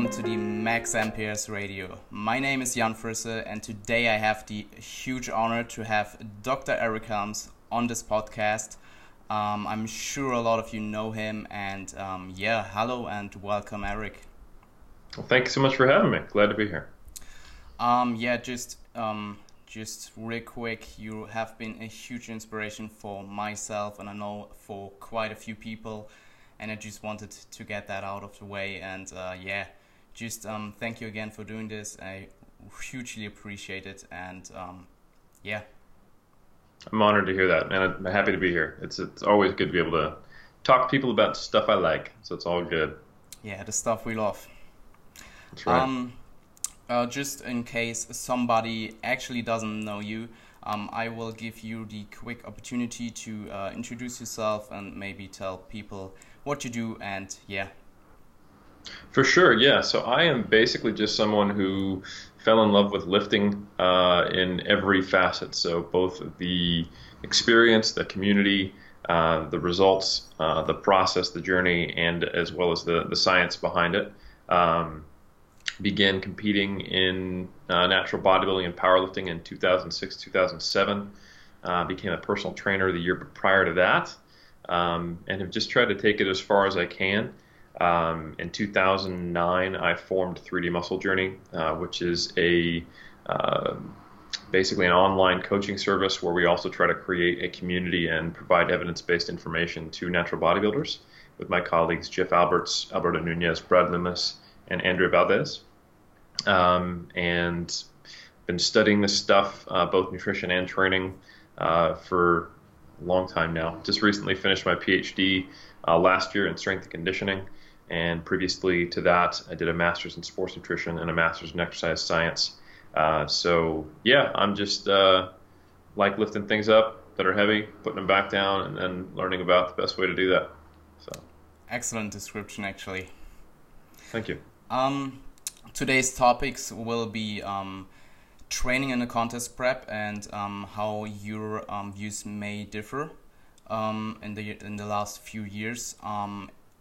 Welcome to the Max Amperes Radio. My name is Jan Frisse, and today I have the huge honor to have Dr. Eric Helms on this podcast. Um, I'm sure a lot of you know him, and um, yeah, hello and welcome, Eric. Well, thank you so much for having me. Glad to be here. Um, yeah, just um, just real quick, you have been a huge inspiration for myself, and I know for quite a few people and I just wanted to get that out of the way. And uh, yeah, just um, thank you again for doing this. I hugely appreciate it, and um, yeah. I'm honored to hear that, and I'm happy to be here. It's it's always good to be able to talk to people about stuff I like, so it's all good. Yeah, the stuff we love. That's right. Um, uh, just in case somebody actually doesn't know you, um, I will give you the quick opportunity to uh, introduce yourself and maybe tell people what you do, and yeah. For sure, yeah. So I am basically just someone who fell in love with lifting uh, in every facet. So both the experience, the community, uh, the results, uh, the process, the journey, and as well as the, the science behind it. Um, began competing in uh, natural bodybuilding and powerlifting in 2006, 2007. Uh, became a personal trainer the year prior to that um, and have just tried to take it as far as I can. Um, in 2009, I formed 3D Muscle Journey, uh, which is a uh, basically an online coaching service where we also try to create a community and provide evidence-based information to natural bodybuilders with my colleagues Jeff Alberts, Alberto Nunez, Brad Loomis, and Andrea Valdez. Um, and been studying this stuff, uh, both nutrition and training, uh, for a long time now. Just recently finished my PhD uh, last year in strength and conditioning, and previously to that, I did a master's in sports nutrition and a master's in exercise science. Uh, so yeah, I'm just uh, like lifting things up that are heavy, putting them back down, and then learning about the best way to do that. So excellent description, actually. Thank you. Um, today's topics will be um, training in a contest prep and um, how your um, views may differ um, in the in the last few years.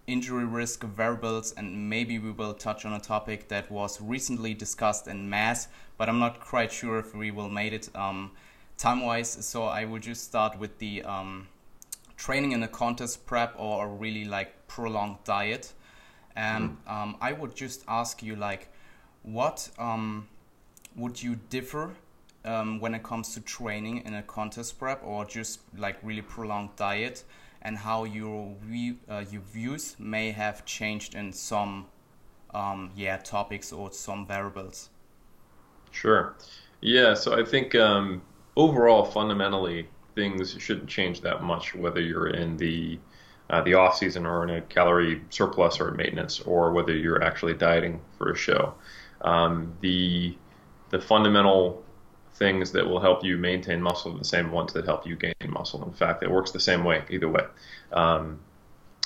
Um, injury risk variables, and maybe we will touch on a topic that was recently discussed in mass, but I'm not quite sure if we will make it um, time wise. So I will just start with the um, training in a contest prep or a really like prolonged diet. And mm. I would just ask you like, what would you differ um, when it comes to training in a contest prep or just like really prolonged diet and how your uh, your views may have changed in some um, yeah topics or some variables. Sure. Yeah so i think um, overall fundamentally things shouldn't change that much whether you're in the uh, the off season or in a calorie surplus or maintenance or whether you're actually dieting for a show. Um, the the fundamental things that will help you maintain muscle are the same ones that help you gain muscle. In fact, it works the same way either way. Um,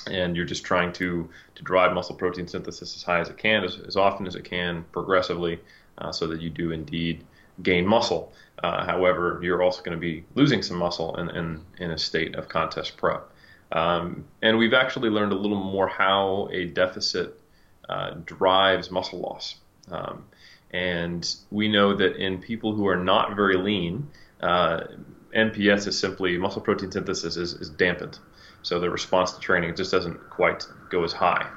and you're just trying to to drive muscle protein synthesis as high as it can, as, as often as it can, progressively, uh, so that you do indeed gain muscle. Uh, however, you're also going to be losing some muscle in, in, in a state of contest prep. Um, and we've actually learned a little more how a deficit uh, drives muscle loss. Um, and we know that in people who are not very lean, uh, MPS is simply muscle protein synthesis is, is dampened. So the response to training just doesn't quite go as high.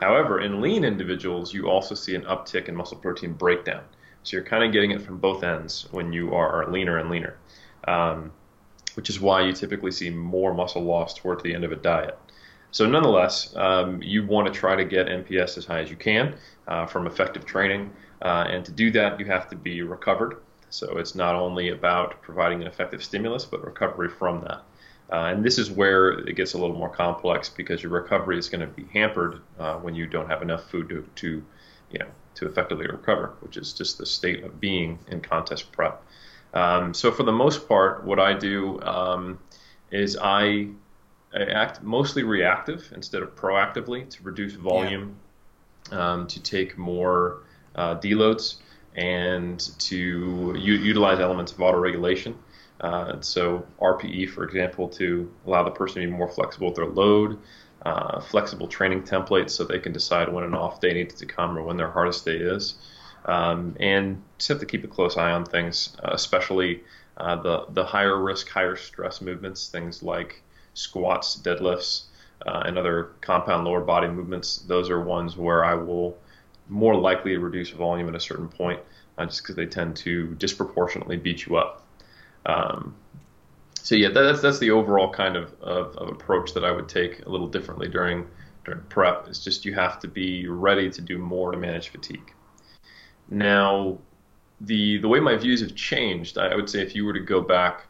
However, in lean individuals, you also see an uptick in muscle protein breakdown. So you're kind of getting it from both ends when you are leaner and leaner, um, which is why you typically see more muscle loss towards the end of a diet. So nonetheless, um, you want to try to get MPS as high as you can uh, from effective training. Uh, and to do that, you have to be recovered. So it's not only about providing an effective stimulus, but recovery from that. Uh, and this is where it gets a little more complex because your recovery is going to be hampered uh, when you don't have enough food to, to, you know, to effectively recover, which is just the state of being in contest prep. Um, so for the most part, what I do um, is I, I, act mostly reactive instead of proactively to reduce volume, yeah. um, to take more uh, deloads and to u- utilize elements of auto regulation. Uh, so RPE, for example, to allow the person to be more flexible with their load, uh, flexible training templates so they can decide when an off day needs to come or when their hardest day is. Um, and just have to keep a close eye on things, uh, especially uh, the the higher risk, higher stress movements, things like squats, deadlifts, uh, and other compound lower body movements. Those are ones where I will more likely to reduce volume at a certain point, uh, just because they tend to disproportionately beat you up. Um, so yeah, that's that's the overall kind of, of, of, approach that I would take a little differently during during prep. It's just you have to be ready to do more to manage fatigue. Now, the the way my views have changed, I would say if you were to go back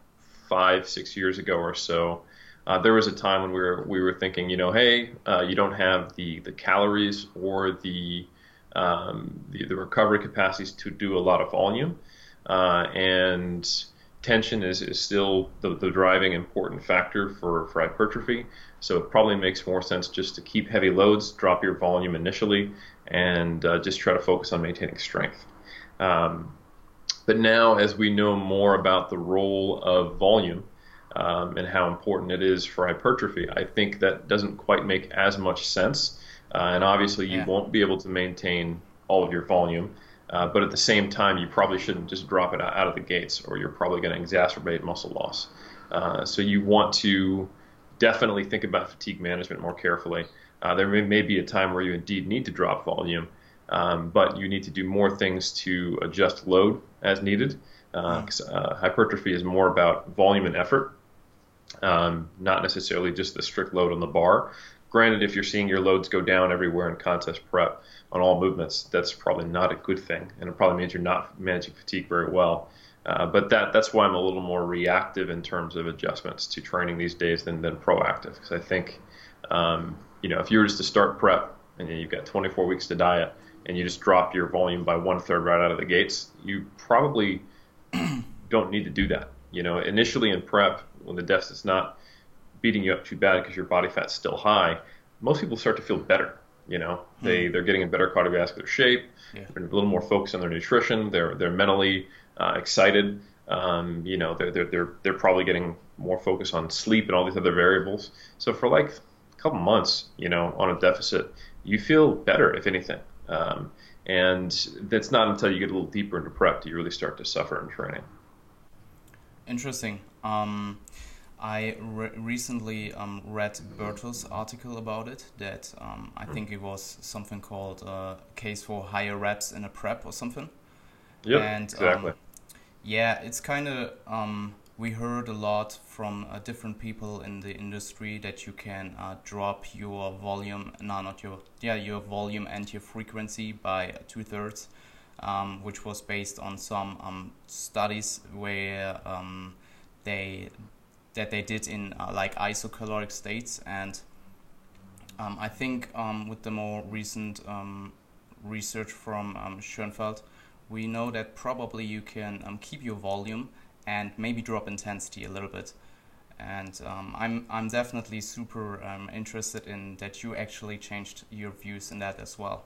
five six years ago or so, uh, there was a time when we were we were thinking, you know, hey, uh, you don't have the the calories or the, um, the the, recovery capacities to do a lot of volume, uh, and tension is, is still the, the driving important factor for, for hypertrophy. So it probably makes more sense just to keep heavy loads, drop your volume initially, and uh, just try to focus on maintaining strength. Um, but now, as we know more about the role of volume um, and how important it is for hypertrophy, I think that doesn't quite make as much sense. Uh, and obviously, you yeah. won't be able to maintain all of your volume. Uh, but at the same time, you probably shouldn't just drop it out of the gates, or you're probably going to exacerbate muscle loss. Uh, so you want to definitely think about fatigue management more carefully. Uh, there may, may, be a time where you indeed need to drop volume, um, but you need to do more things to adjust load as needed. Uh, uh, hypertrophy is more about volume and effort, um, not necessarily just the strict load on the bar. Granted, if you're seeing your loads go down everywhere in contest prep on all movements, that's probably not a good thing, and it probably means you're not managing fatigue very well. Uh, but that that's why I'm a little more reactive in terms of adjustments to training these days than, than proactive. Because I think, um, you know, if you were just to start prep and you've got 24 weeks to diet, and you just drop your volume by one third right out of the gates, you probably don't need to do that. You know, initially in prep, when the deficit's not beating you up too bad because your body fat's still high, most people start to feel better. You know, hmm. they they're getting in better cardiovascular shape. Yeah. They're a little more focused on their nutrition. They're they're mentally uh, excited. Um, you know, they're, they're they're they're probably getting more focus on sleep and all these other variables. So for like a couple months, you know, on a deficit, you feel better if anything. Um, and that's not until you get a little deeper into prep do you really start to suffer in training. Interesting. Um, I re- recently um, read Berto's article about it. That um, I think it was something called uh, "Case for Higher Reps in a Prep" or something. Yeah, exactly. Um, yeah, it's kind of um, we heard a lot from uh, different people in the industry that you can uh, drop your volume, no, not your, yeah, your volume and your frequency by two thirds, um, which was based on some um, studies where um, they that they did in uh, like isocaloric states, and um, I think um, with the more recent um, research from Schoenfeld, we know that probably you can keep your volume and maybe drop intensity a little bit. And um, I'm I'm definitely super um, interested in that you actually changed your views in that as well.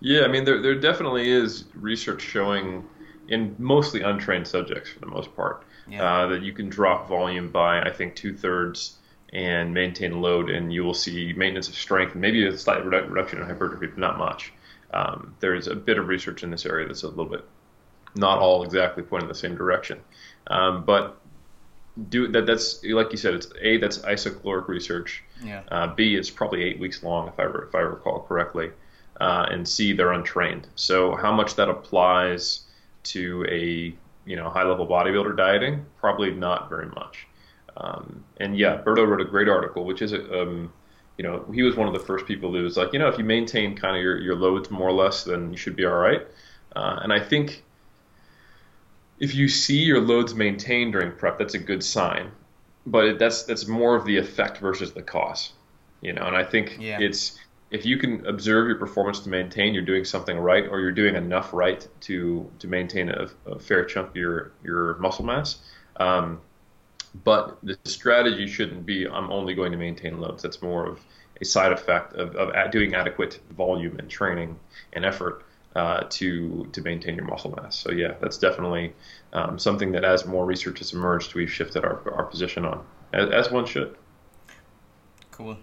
Yeah, I mean there there definitely is research showing in mostly untrained subjects for the most part yeah. uh, that you can drop volume by I think two thirds and maintain load, and you will see maintenance of strength, maybe a slight redu- reduction in hypertrophy, but not much. Um, there is a bit of research in this area that's a little bit not all exactly pointing in the same direction. Um, but do that. That's like you said. It's a that's isocaloric research. Yeah. Uh, B is probably eight weeks long, if I if I recall correctly. Uh, and C they're untrained. So how much that applies to a you know high level bodybuilder dieting? Probably not very much. Um, and yeah, Berto wrote a great article, which is a, um, you know he was one of the first people who was like you know if you maintain kind of your your loads more or less, then you should be all right. Uh, and I think if you see your loads maintained during prep, that's a good sign. But that's that's more of the effect versus the cause, you know. And I think yeah. it's if you can observe your performance to maintain, you're doing something right, or you're doing enough right to to maintain a, a fair chunk of your your muscle mass. Um, but the strategy shouldn't be I'm only going to maintain loads. That's more of a side effect of, of doing adequate volume and training and effort uh, to to maintain your muscle mass. So yeah, that's definitely um, something that as more research has emerged, we've shifted our, our position on, as, as one should. Cool.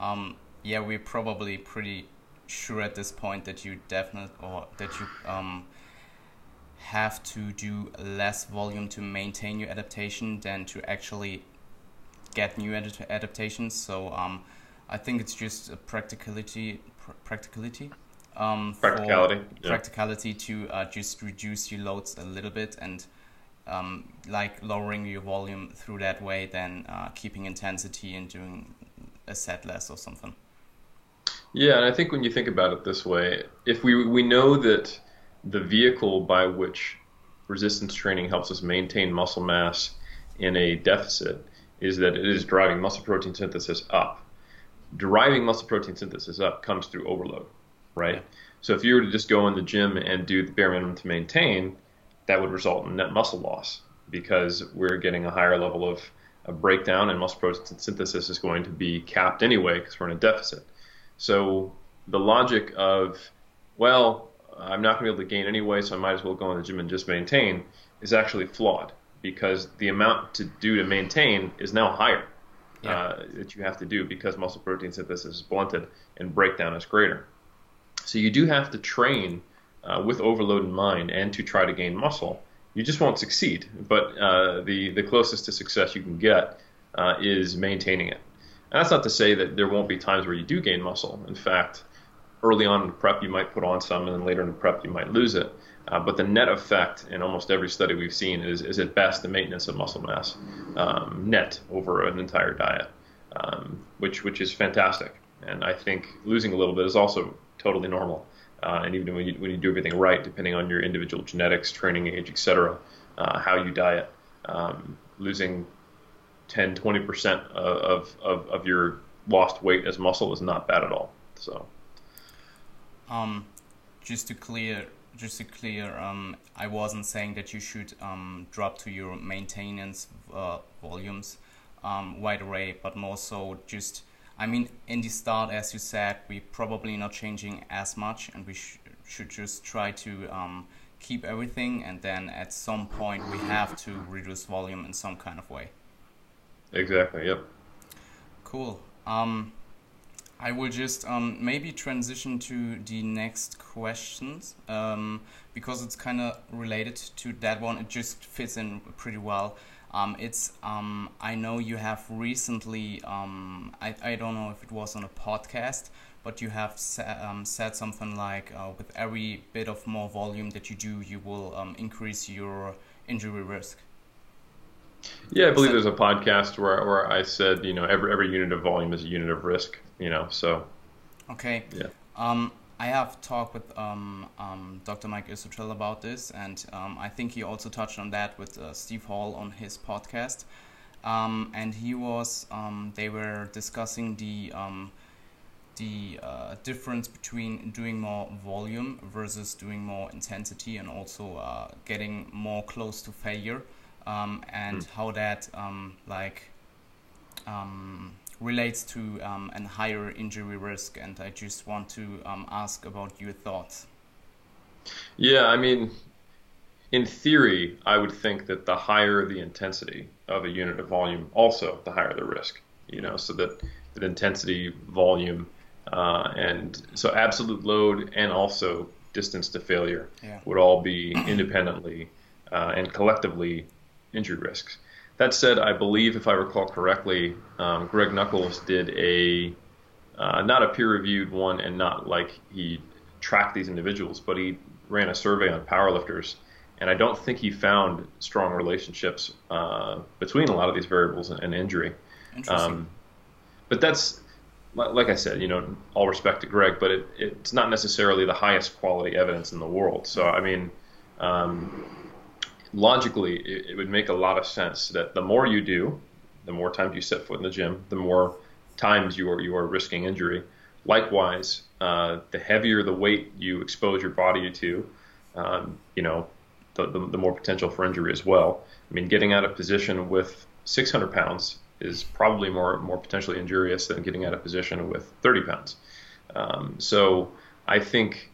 um, yeah, we're probably pretty sure at this point that you definitely or that you um, have to do less volume to maintain your adaptation than to actually get new ad- adaptations. So um, I think it's just a practicality, pr- practicality, um, practicality, yeah. practicality to uh, just reduce your loads a little bit and um, like lowering your volume through that way than uh, keeping intensity and doing a set less or something. Yeah, and I think when you think about it this way, if we we know that the vehicle by which resistance training helps us maintain muscle mass in a deficit is that it is driving muscle protein synthesis up. Driving muscle protein synthesis up comes through overload, right? So if you were to just go in the gym and do the bare minimum to maintain, that would result in net muscle loss because we're getting a higher level of, of breakdown and muscle protein synthesis is going to be capped anyway because we're in a deficit. So the logic of, well, I'm not going to be able to gain anyway, so I might as well go in the gym and just maintain is actually flawed because the amount to do to maintain is now higher yeah. uh, that you have to do because muscle protein synthesis is blunted and breakdown is greater. So you do have to train uh, with overload in mind and to try to gain muscle. You just won't succeed, but uh, the the closest to success you can get uh, is maintaining it. And that's not to say that there won't be times where you do gain muscle. In fact, early on in prep you might put on some, and then later in the prep you might lose it. Uh, but the net effect in almost every study we've seen is, is at best the maintenance of muscle mass um, net over an entire diet, um, which which is fantastic. And I think losing a little bit is also totally normal. Uh, and even when you, when you do everything right, depending on your individual genetics, training age, etc., uh, how you diet, um, losing 10, 20% of, of, of your lost weight as muscle is not bad at all. So, um, just to clear, just to clear, um, I wasn't saying that you should um, drop to your maintenance uh, volumes um, right away, but more so just. I mean, in the start, as you said, we're probably not changing as much, and we sh- should just try to um, keep everything, and then at some point we have to reduce volume in some kind of way. Exactly. Yep. Cool. Um, I will just um, maybe transition to the next questions um, because it's kind of related to that one. It just fits in pretty well. Um, it's um, I know you have recently um, I, I don't know if it was on a podcast, but you have sa- um, said something like uh, with every bit of more volume that you do, you will increase your injury risk. Yeah, I believe there's a podcast where, where I said, you know, every every unit of volume is a unit of risk, you know, so. Okay. Yeah. Um, I have talked with um, um, Dr. Mike Israetel about this, and um, I think he also touched on that with uh, Steve Hall on his podcast. Um, and he was, um, they were discussing the um, the uh, difference between doing more volume versus doing more intensity, and also uh, getting more close to failure um, and mm. how that um, like um, relates to um, a higher injury risk. And I just want to um, ask about your thoughts. Yeah, I mean, in theory, I would think that the higher the intensity of a unit of volume, also the higher the risk. You know, so that that intensity, volume, uh, and so absolute load and also distance to failure yeah. would all be independently uh, and collectively injury risks. That said, I believe, if I recall correctly, um, Greg Nuckols did a uh, not a peer-reviewed one, and not like he tracked these individuals, but he ran a survey on powerlifters, and I don't think he found strong relationships uh, between a lot of these variables and, and injury. Interesting. Um, but that's like I said, you know, all respect to Greg, but it, it's not necessarily the highest quality evidence in the world. So I mean, um, logically, it, it, would make a lot of sense that the more you do, the more times you set foot in the gym, the more times you are you are risking injury. Likewise, uh, the heavier the weight you expose your body to, um, you know, the, the, the, more potential for injury as well. I mean, getting out of position with 600 pounds is probably more more potentially injurious than getting out of position with 30 pounds. Um, so I think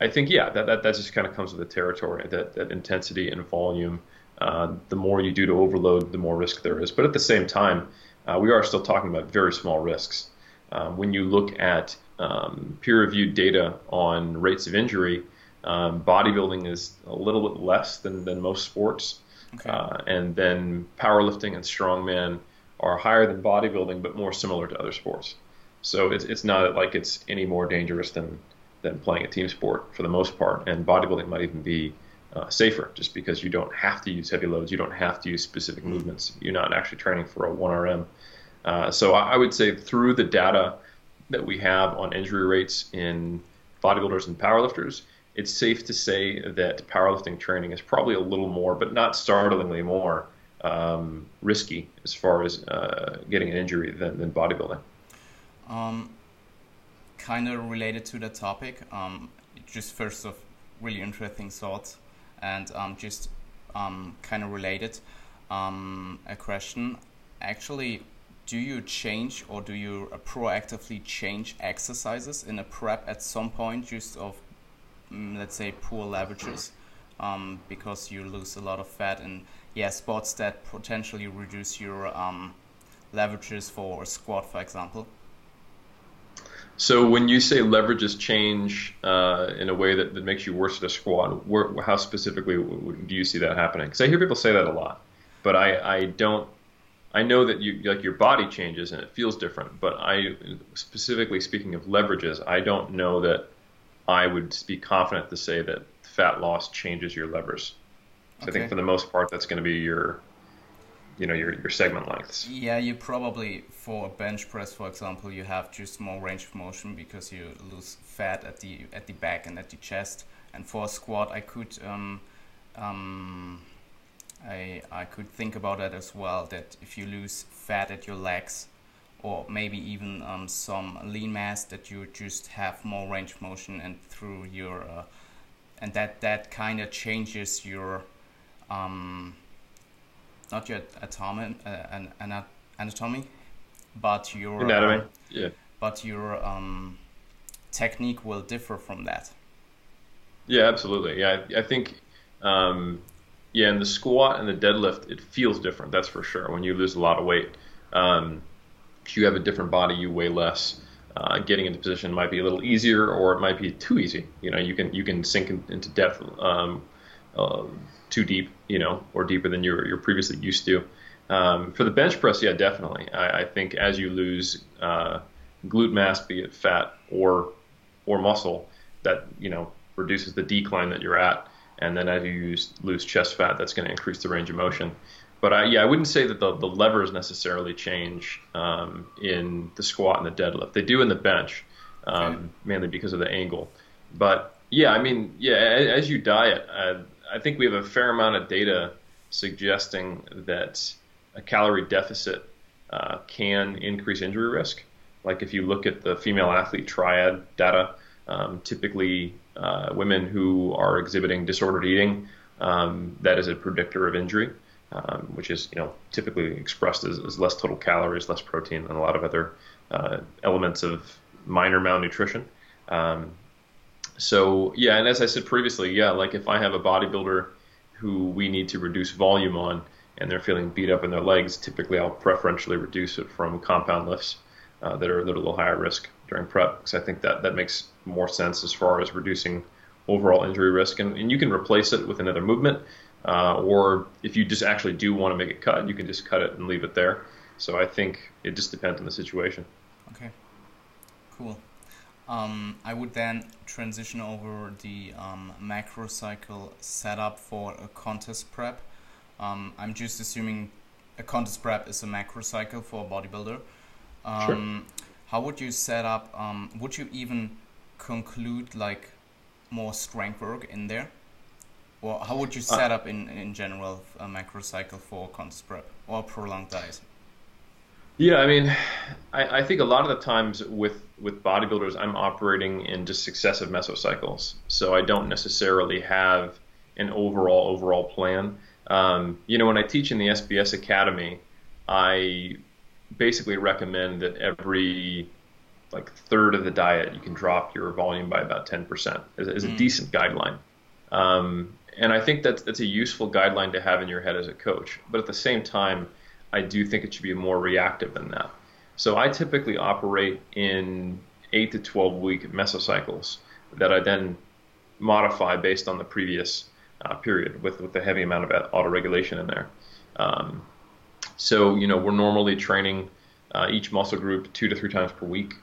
I think yeah, that, that, that just kind of comes with the territory. That that intensity and volume. Uh, the more you do to overload, the more risk there is. But at the same time, uh, we are still talking about very small risks. Um, when you look at um, peer-reviewed data on rates of injury, um, bodybuilding is a little bit less than, than most sports. Okay. Uh, and then powerlifting and strongman are higher than bodybuilding, but more similar to other sports. So it's, it's not like it's any more dangerous than, than playing a team sport for the most part. And bodybuilding might even be uh, safer just because you don't have to use heavy loads, you don't have to use specific movements. You're not actually training for a 1RM. Uh, so I, I would say through the data that we have on injury rates in bodybuilders and powerlifters, it's safe to say that powerlifting training is probably a little more, but not startlingly more, um, risky as far as uh, getting an injury than, than bodybuilding. Um, kind of related to the topic, um, just first of really interesting thoughts, and um, just um, kind of related. Um, a question, actually, do you change or do you proactively change exercises in a prep at some point just of mm, let's say poor leverages um, because you lose a lot of fat and yeah spots that potentially reduce your um, leverages for a squat for example so when you say leverages change uh, in a way that, that makes you worse at a squat, where, how specifically do you see that happening? Because I hear people say that a lot, but I, I don't I know that you like your body changes and it feels different, but I specifically speaking of leverages, I don't know that I would be confident to say that fat loss changes your levers. So okay. I think for the most part, that's going to be your, you know, your your segment lengths. Yeah, you probably for a bench press, for example, you have just more range of motion because you lose fat at the at the back and at the chest. And for a squat, I could um, um, I, I could think about that as well that if you lose fat at your legs or maybe even um, some lean mass that you just have more range of motion and through your uh, and that that kind of changes your um, not your atomic uh, an, an, anatomy but your anatomy um, yeah but your um, technique will differ from that yeah absolutely yeah I, I think um, yeah, and the squat and the deadlift, it feels different. That's for sure. When you lose a lot of weight, um, you have a different body, you weigh less. Uh, getting into position might be a little easier, or it might be too easy. You know, you can you can sink in, into depth um, uh, too deep, you know, or deeper than you're you're previously used to. Um, for the bench press, yeah, definitely. I, I think as you lose uh, glute mass, be it fat or or muscle, that you know reduces the decline that you're at and then as you use, lose chest fat, that's going to increase the range of motion. But I, yeah, I wouldn't say that the, the levers necessarily change um, in the squat and the deadlift. They do in the bench, um, okay. mainly because of the angle. But yeah, I mean, yeah, as, as you diet, I, I think we have a fair amount of data suggesting that a calorie deficit uh, can increase injury risk. Like if you look at the female athlete triad data, um, typically uh, women who are exhibiting disordered eating, um, that is a predictor of injury, um, which is you know typically expressed as, as, less total calories, less protein, and a lot of other uh, elements of minor malnutrition. Um, so yeah, and as I said previously, yeah, like if I have a bodybuilder who we need to reduce volume on and they're feeling beat up in their legs, typically I'll preferentially reduce it from compound lifts uh, that are a little higher risk during prep because I think that that makes more sense as far as reducing overall injury risk. And, and you can replace it with another movement, uh, or if you just actually do want to make it cut, you can just cut it and leave it there. So I think it just depends on the situation. Okay, cool. Um, I would then transition over the um, macro cycle setup for a contest prep. Um, I'm just assuming a contest prep is a macro cycle for a bodybuilder. sure. Um, how would you set up? Um, would you even conclude like more strength work in there? Or how would you uh, set uh, up in, in general a macro cycle for contest prep or prolonged diet? Yeah, I mean, I, I, think a lot of the times with, with bodybuilders, I'm operating in just successive mesocycles. So I don't necessarily have an overall overall plan. Um, you know, when I teach in the SBS Academy, I basically recommend that every like third of the diet you can drop your volume by about 10% is, is a mm. decent guideline. Um, and I think that's that's a useful guideline to have in your head as a coach. But at the same time, I do think it should be more reactive than that. So I typically operate in eight to 12 week mesocycles that I then modify based on the previous uh, period with, with a heavy amount of autoregulation in there. Um, so, you know, we're normally training uh, each muscle group two to three times per week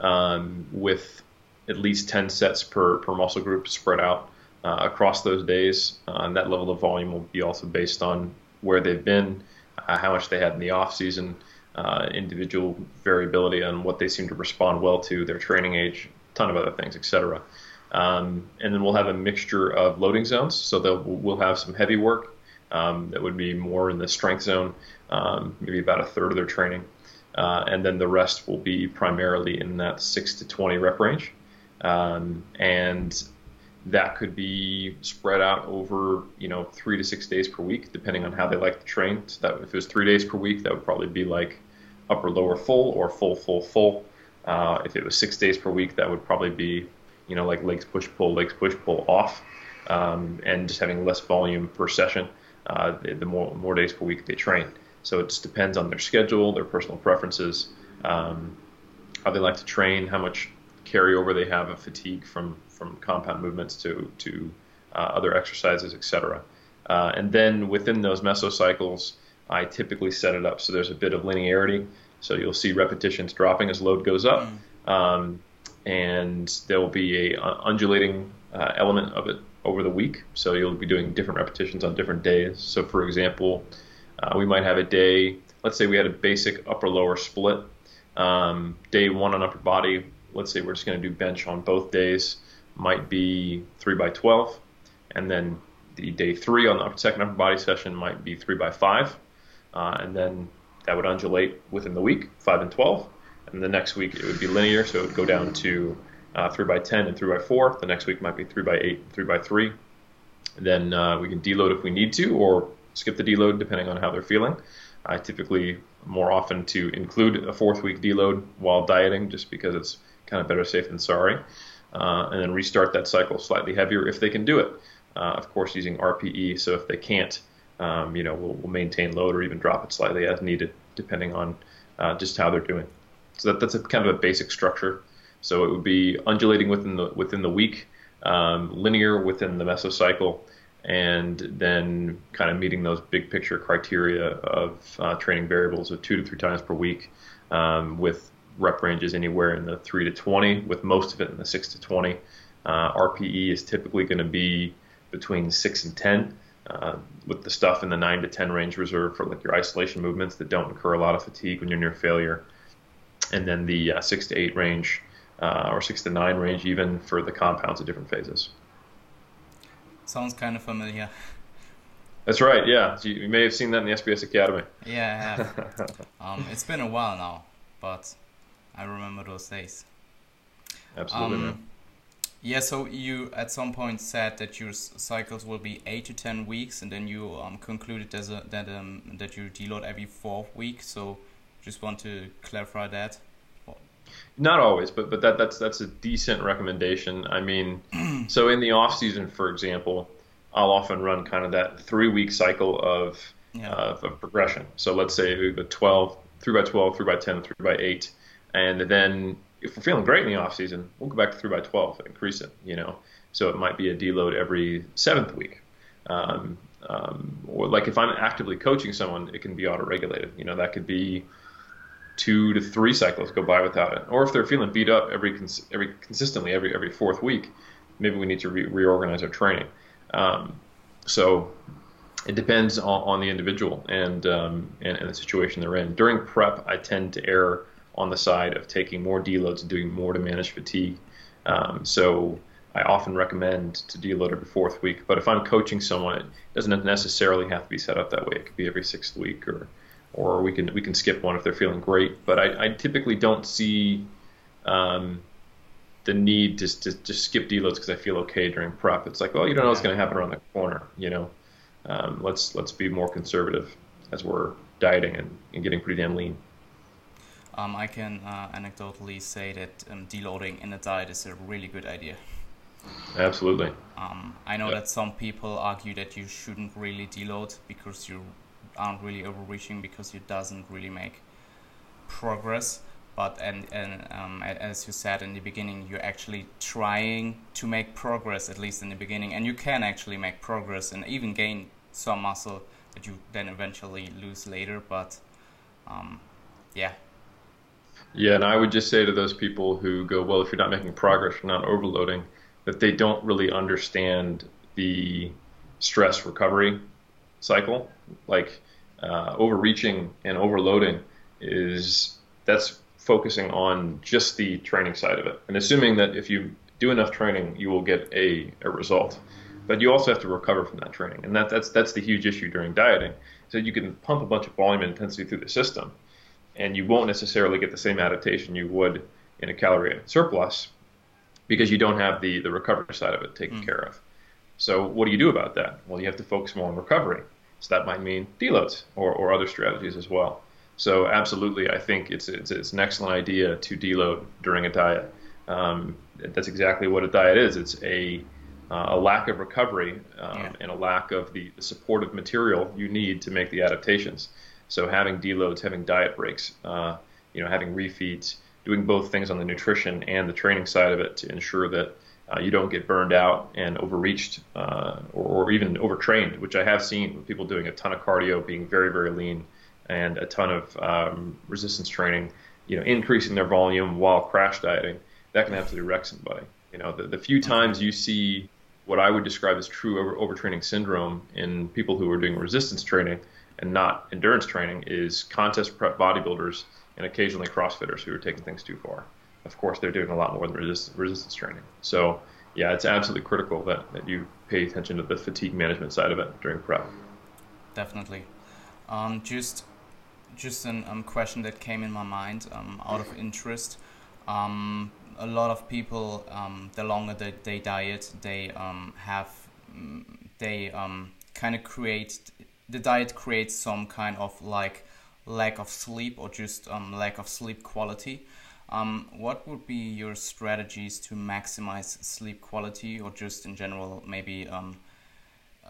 um, with at least 10 sets per, per muscle group spread out uh, across those days. Uh, and that level of volume will be also based on where they've been, how much they had in the off season, uh, individual variability on what they seem to respond well to, their training age, ton of other things, etc. Um, and then we'll have a mixture of loading zones. So we'll have some heavy work um, that would be more in the strength zone, um, maybe about a third of their training. Uh, and then the rest will be primarily in that 6 to 20 rep range. Um, and that could be spread out over, you know, three to six days per week, depending on how they like to train. So that if it was three days per week, that would probably be like upper lower full or full full full. Uh, if it was six days per week, that would probably be, you know, like legs push pull, legs push pull off, um, and just having less volume per session. Uh, the, the more more days per week they train. So it just depends on their schedule, their personal preferences, um, how they like to train, how much carryover they have of fatigue from from compound movements to to uh, other exercises, etc. Uh, and then within those mesocycles, I typically set it up so there's a bit of linearity. So you'll see repetitions dropping as load goes up, mm. um, and there will be a undulating uh, element of it over the week. So you'll be doing different repetitions on different days. So for example, uh, we might have a day. Let's say we had a basic upper lower split. Um, day one on upper body. Let's say we're just going to do bench on both days. Might be three by twelve, and then the day three on the second upper body session might be three by five, uh, and then that would undulate within the week, five and twelve, and the next week it would be linear, so it would go down to uh, three by ten and three by four. The next week might be three by eight, three by three. And then uh, we can deload if we need to, or skip the deload depending on how they're feeling. I typically more often to include a fourth week deload while dieting just because it's kind of better safe than sorry. Uh, and then restart that cycle slightly heavier if they can do it. Uh, of course, using RPE. So if they can't, um, you know, we'll, we'll, maintain load or even drop it slightly as needed, depending on uh, just how they're doing. So that, that's a kind of a basic structure. So it would be undulating within the within the week, um, linear within the mesocycle, and then kind of meeting those big picture criteria of uh, training variables of two to three times per week um, with rep ranges anywhere in the 3 to 20, with most of it in the 6 to 20. Uh, RPE is typically going to be between 6 and 10, uh, with the stuff in the 9 to 10 range reserved for like your isolation movements that don't incur a lot of fatigue when you're near failure. And then the uh, 6 to 8 range, uh, or 6 to 9 range even for the compounds at different phases. Sounds kind of familiar. That's right. Yeah, you may have seen that in the SBS Academy. Yeah, um, it's been a while now, but I remember those days. Absolutely. Um, yeah. So you at some point said that your cycles will be eight to ten weeks, and then you um, concluded a, that um, that you deload every fourth week. So just want to clarify that. Not always, but but that that's that's a decent recommendation. I mean, so in the off season, for example, I'll often run kind of that three week cycle of yeah. uh, of progression. So let's say the 12, 3 by 12, 3 by 10, 3 by 8, and then if we're feeling great in the off season, we'll go back to 3 by 12 and increase it. You know, so it might be a deload every seventh week. Um, um, or like if I'm actively coaching someone, it can be auto regulated. You know, that could be two to three cycles go by without it. Or if they're feeling beat up every every consistently every every fourth week, maybe we need to re- reorganize our training. Um, so it depends on, on the individual and, um, and, and the situation they're in. During prep, I tend to err on the side of taking more deloads and doing more to manage fatigue. Um, so I often recommend to deload every fourth week. But if I'm coaching someone, it doesn't necessarily have to be set up that way. It could be every sixth week or or we can we can skip one if they're feeling great. But I, I typically don't see um, the need to, to just skip deloads because I feel okay during prep. It's like, well, you don't know what's going to happen around the corner. You know, um, let's let's be more conservative as we're dieting and, and getting pretty damn lean. Um, I can uh, anecdotally say that um, deloading in a diet is a really good idea. Absolutely. Um, I know yep. that some people argue that you shouldn't really deload because you aren't really overreaching because it doesn't really make progress but and, and um, as you said in the beginning you're actually trying to make progress at least in the beginning and you can actually make progress and even gain some muscle that you then eventually lose later but um, yeah yeah and i would just say to those people who go well if you're not making progress you're not overloading that they don't really understand the stress recovery cycle like uh, overreaching and overloading is that's focusing on just the training side of it and assuming that if you do enough training, you will get a, a result. But you also have to recover from that training, and that, that's that's the huge issue during dieting. So you can pump a bunch of volume and intensity through the system, and you won't necessarily get the same adaptation you would in a calorie surplus because you don't have the the recovery side of it taken mm. care of. So what do you do about that? Well, you have to focus more on recovery. So that might mean deloads or, or other strategies as well. So absolutely, I think it's, it's, it's an excellent idea to deload during a diet. Um, that's exactly what a diet is. It's a uh, a lack of recovery um, yeah. and a lack of the, the, supportive material you need to make the adaptations. So having deloads, having diet breaks, uh, you know, having refeeds, doing both things on the nutrition and the training side of it to ensure that uh, you don't get burned out and overreached uh, or, or, even overtrained, which I have seen with people doing a ton of cardio, being very, very lean, and a ton of um, resistance training, you know, increasing their volume while crash dieting, that can absolutely wreck somebody. You know, the, the few times you see what I would describe as true over, overtraining syndrome in people who are doing resistance training and not endurance training is contest prep bodybuilders and occasionally CrossFitters who are taking things too far. Of course, they're doing a lot more than resist, resistance training. So, yeah, it's absolutely critical that, that you pay attention to the fatigue management side of it during prep. Definitely. Um, just just a um, question that came in my mind um, out of interest. Um, a lot of people, um, the longer that they diet, they um, have mm, they kind of create the diet creates some kind of like lack of sleep or just um, lack of sleep quality. Um, what would be your strategies to maximize sleep quality, or just in general, maybe, um,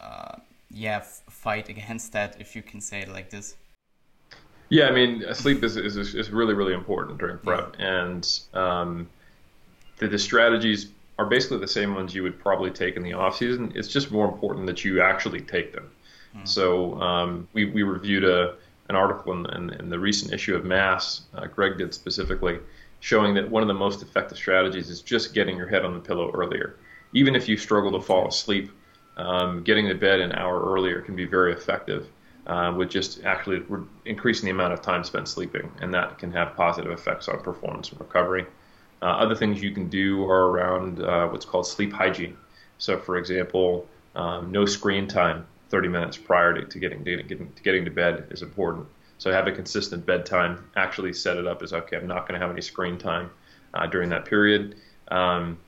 uh, yeah, fight against that, if you can say it like this? Yeah, I mean, sleep is, is, is really, really important during prep. Yeah. And um, the, the strategies are basically the same ones you would probably take in the off season. It's just more important that you actually take them. Mm. So um, we, we reviewed a, an article in, in, in, the recent issue of Mass, uh, Greg did specifically, showing that one of the most effective strategies is just getting your head on the pillow earlier. Even if you struggle to fall asleep, um, getting to bed an hour earlier can be very effective uh, with just actually re- increasing the amount of time spent sleeping, and that can have positive effects on performance and recovery. Uh, other things you can do are around uh, what's called sleep hygiene. So, for example, um, no screen time 30 minutes prior to, to getting, to, getting, to getting to bed is important. So, have a consistent bedtime. Actually, set it up as okay, I'm not going to have any screen time uh, during that period. Um,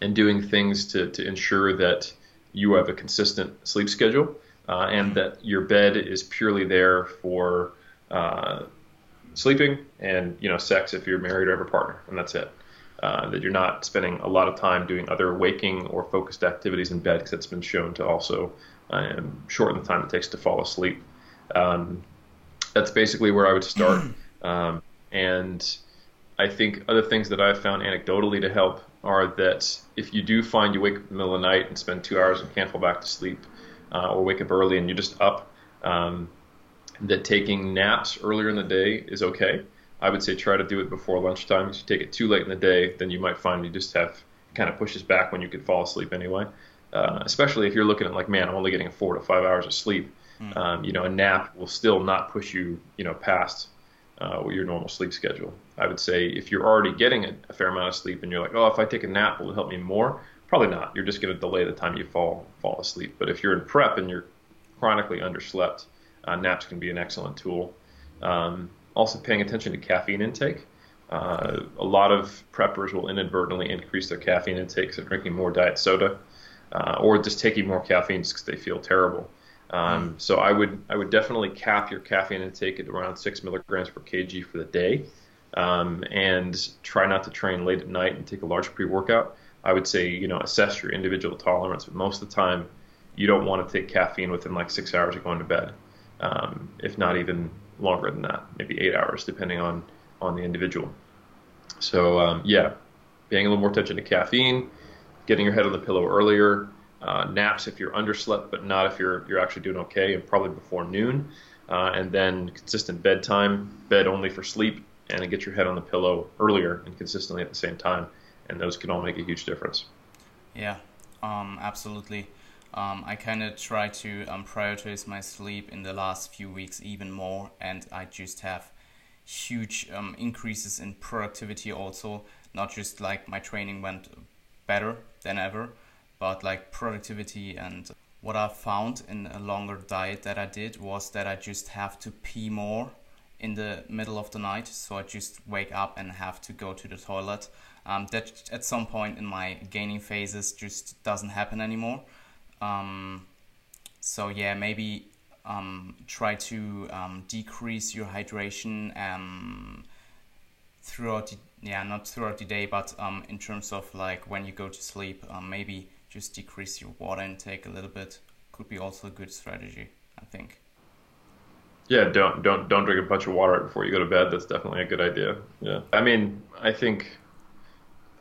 and doing things to, to ensure that you have a consistent sleep schedule uh, and that your bed is purely there for uh, sleeping and you know sex if you're married or have a partner, and that's it. Uh, that you're not spending a lot of time doing other waking or focused activities in bed because it's been shown to also um, shorten the time it takes to fall asleep. Um, that's basically where I would start. Um, and I think other things that I've found anecdotally to help are that if you do find you wake up in the middle of the night and spend two hours and can't fall back to sleep, uh, or wake up early and you're just up, um, that taking naps earlier in the day is okay. I would say try to do it before lunchtime. If you take it too late in the day, then you might find you just have kind of pushes back when you could fall asleep anyway. Uh, especially if you're looking at like, man, I'm only getting four to five hours of sleep. Mm. Um, you know, a nap will still not push you, you know, past uh, your normal sleep schedule. I would say if you're already getting a, a, fair amount of sleep and you're like, oh, if I take a nap, will it help me more? Probably not. You're just going to delay the time you fall fall asleep. But if you're in prep and you're chronically underslept, uh, naps can be an excellent tool. Um, also, paying attention to caffeine intake. Uh, a lot of preppers will inadvertently increase their caffeine intake, so drinking more diet soda, uh, or just taking more caffeine just because they feel terrible. Um. So I would I would definitely cap your caffeine intake at around six milligrams per kg for the day, um, and try not to train late at night and take a large pre-workout. I would say you know assess your individual tolerance, but most of the time you don't want to take caffeine within like six hours of going to bed, um, if not even longer than that, maybe eight hours, depending on on the individual. So um, yeah, paying a little more attention to caffeine, getting your head on the pillow earlier, uh, naps if you're underslept, but not if you're you're actually doing okay, and probably before noon, uh, and then consistent bedtime, bed only for sleep, and get your head on the pillow earlier and consistently at the same time, and those can all make a huge difference. Yeah, um, absolutely. Um, I kind of try to um, prioritize my sleep in the last few weeks even more, and I just have huge um, increases in productivity also. Not just like my training went better than ever, but like productivity and what I found in a longer diet that I did was that I just have to pee more in the middle of the night. So I just wake up and have to go to the toilet. Um, that at some point in my gaining phases just doesn't happen anymore. Um, so yeah, maybe um, try to um, decrease your hydration um, throughout the yeah not throughout the day, but um, in terms of like when you go to sleep, um, maybe just decrease your water intake a little bit. Could be also a good strategy, I think. Yeah, don't don't don't drink a bunch of water before you go to bed. That's definitely a good idea. Yeah, I mean, I think